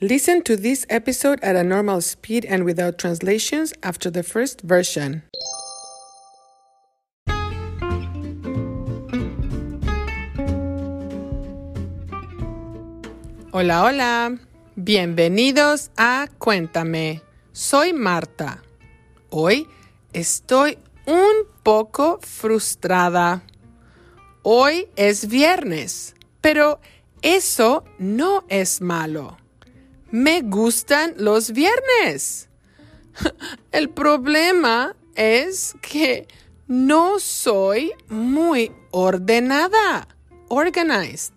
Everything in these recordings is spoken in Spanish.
Listen to this episode at a normal speed and without translations after the first version. Hola, hola. Bienvenidos a Cuéntame. Soy Marta. Hoy estoy un poco frustrada. Hoy es viernes, pero eso no es malo. Me gustan los viernes. El problema es que no soy muy ordenada, organized.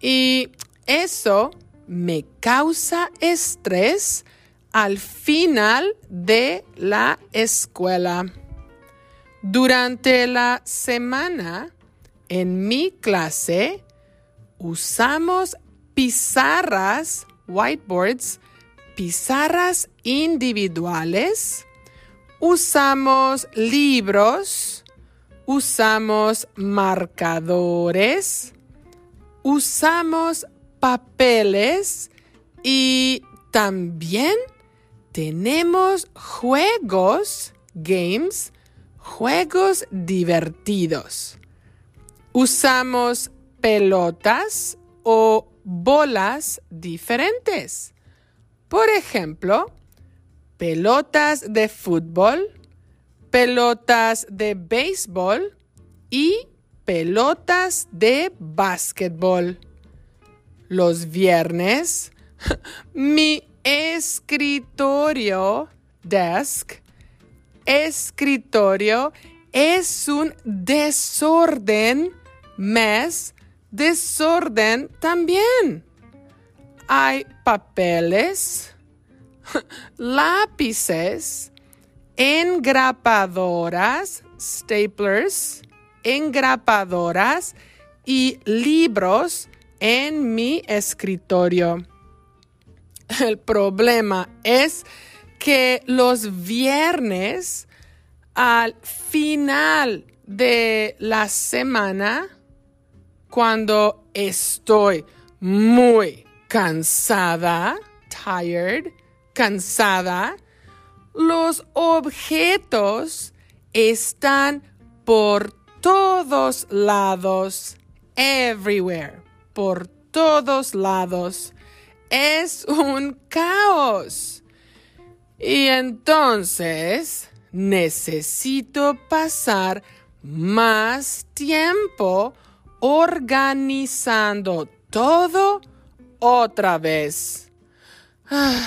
Y eso me causa estrés al final de la escuela. Durante la semana, en mi clase, usamos pizarras, whiteboards, pizarras individuales, usamos libros, usamos marcadores, usamos papeles y también tenemos juegos, games, juegos divertidos. Usamos pelotas o bolas diferentes. Por ejemplo, pelotas de fútbol, pelotas de béisbol y pelotas de básquetbol. Los viernes, mi escritorio, desk, escritorio es un desorden, mes, desorden también. Hay papeles, lápices, engrapadoras, staplers, engrapadoras y libros en mi escritorio. El problema es que los viernes al final de la semana, cuando estoy muy cansada, tired, cansada, los objetos están por todos lados, everywhere, por todos lados. Es un caos. Y entonces necesito pasar más tiempo organizando todo otra vez. Ah,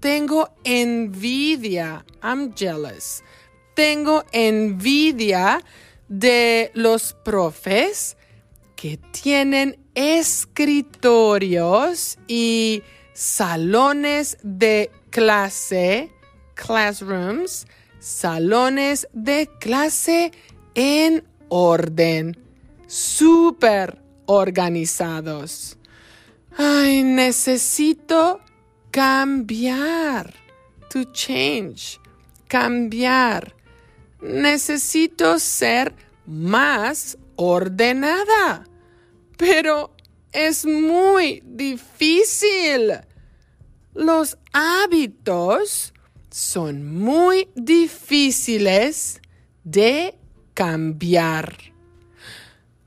tengo envidia. I'm jealous. Tengo envidia de los profes que tienen escritorios y salones de clase, classrooms, salones de clase en orden, súper organizados. Ay, necesito cambiar, to change, cambiar. Necesito ser más ordenada, pero es muy difícil. Los hábitos son muy difíciles de cambiar.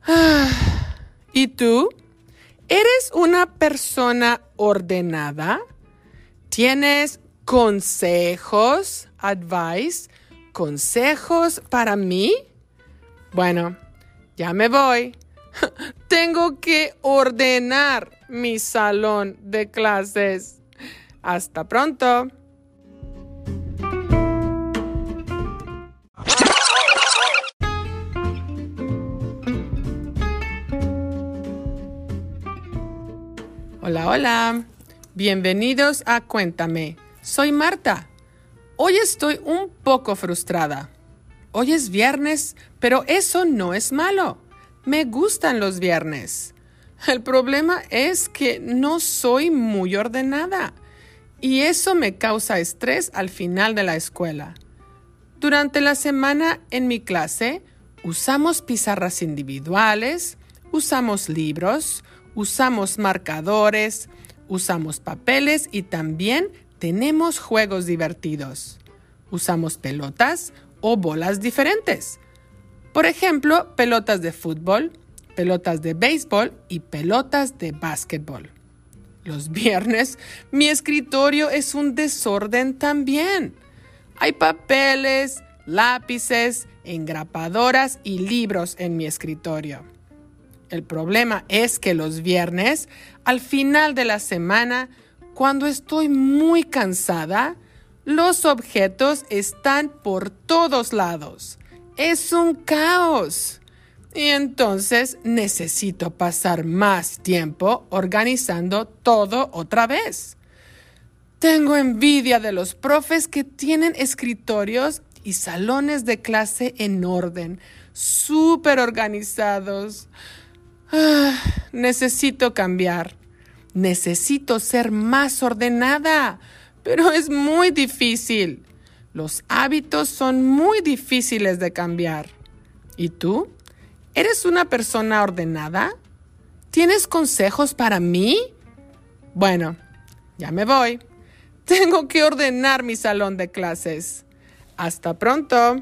Ah, ¿Y tú? ¿Eres una persona ordenada? ¿Tienes consejos, advice, consejos para mí? Bueno, ya me voy. Tengo que ordenar mi salón de clases. Hasta pronto. Hola. Bienvenidos a Cuéntame. Soy Marta. Hoy estoy un poco frustrada. Hoy es viernes, pero eso no es malo. Me gustan los viernes. El problema es que no soy muy ordenada y eso me causa estrés al final de la escuela. Durante la semana en mi clase usamos pizarras individuales, usamos libros, usamos marcadores, Usamos papeles y también tenemos juegos divertidos. Usamos pelotas o bolas diferentes. Por ejemplo, pelotas de fútbol, pelotas de béisbol y pelotas de básquetbol. Los viernes mi escritorio es un desorden también. Hay papeles, lápices, engrapadoras y libros en mi escritorio. El problema es que los viernes, al final de la semana, cuando estoy muy cansada, los objetos están por todos lados. Es un caos. Y entonces necesito pasar más tiempo organizando todo otra vez. Tengo envidia de los profes que tienen escritorios y salones de clase en orden, súper organizados. Ah, necesito cambiar. Necesito ser más ordenada, pero es muy difícil. Los hábitos son muy difíciles de cambiar. ¿Y tú? ¿Eres una persona ordenada? ¿Tienes consejos para mí? Bueno, ya me voy. Tengo que ordenar mi salón de clases. Hasta pronto.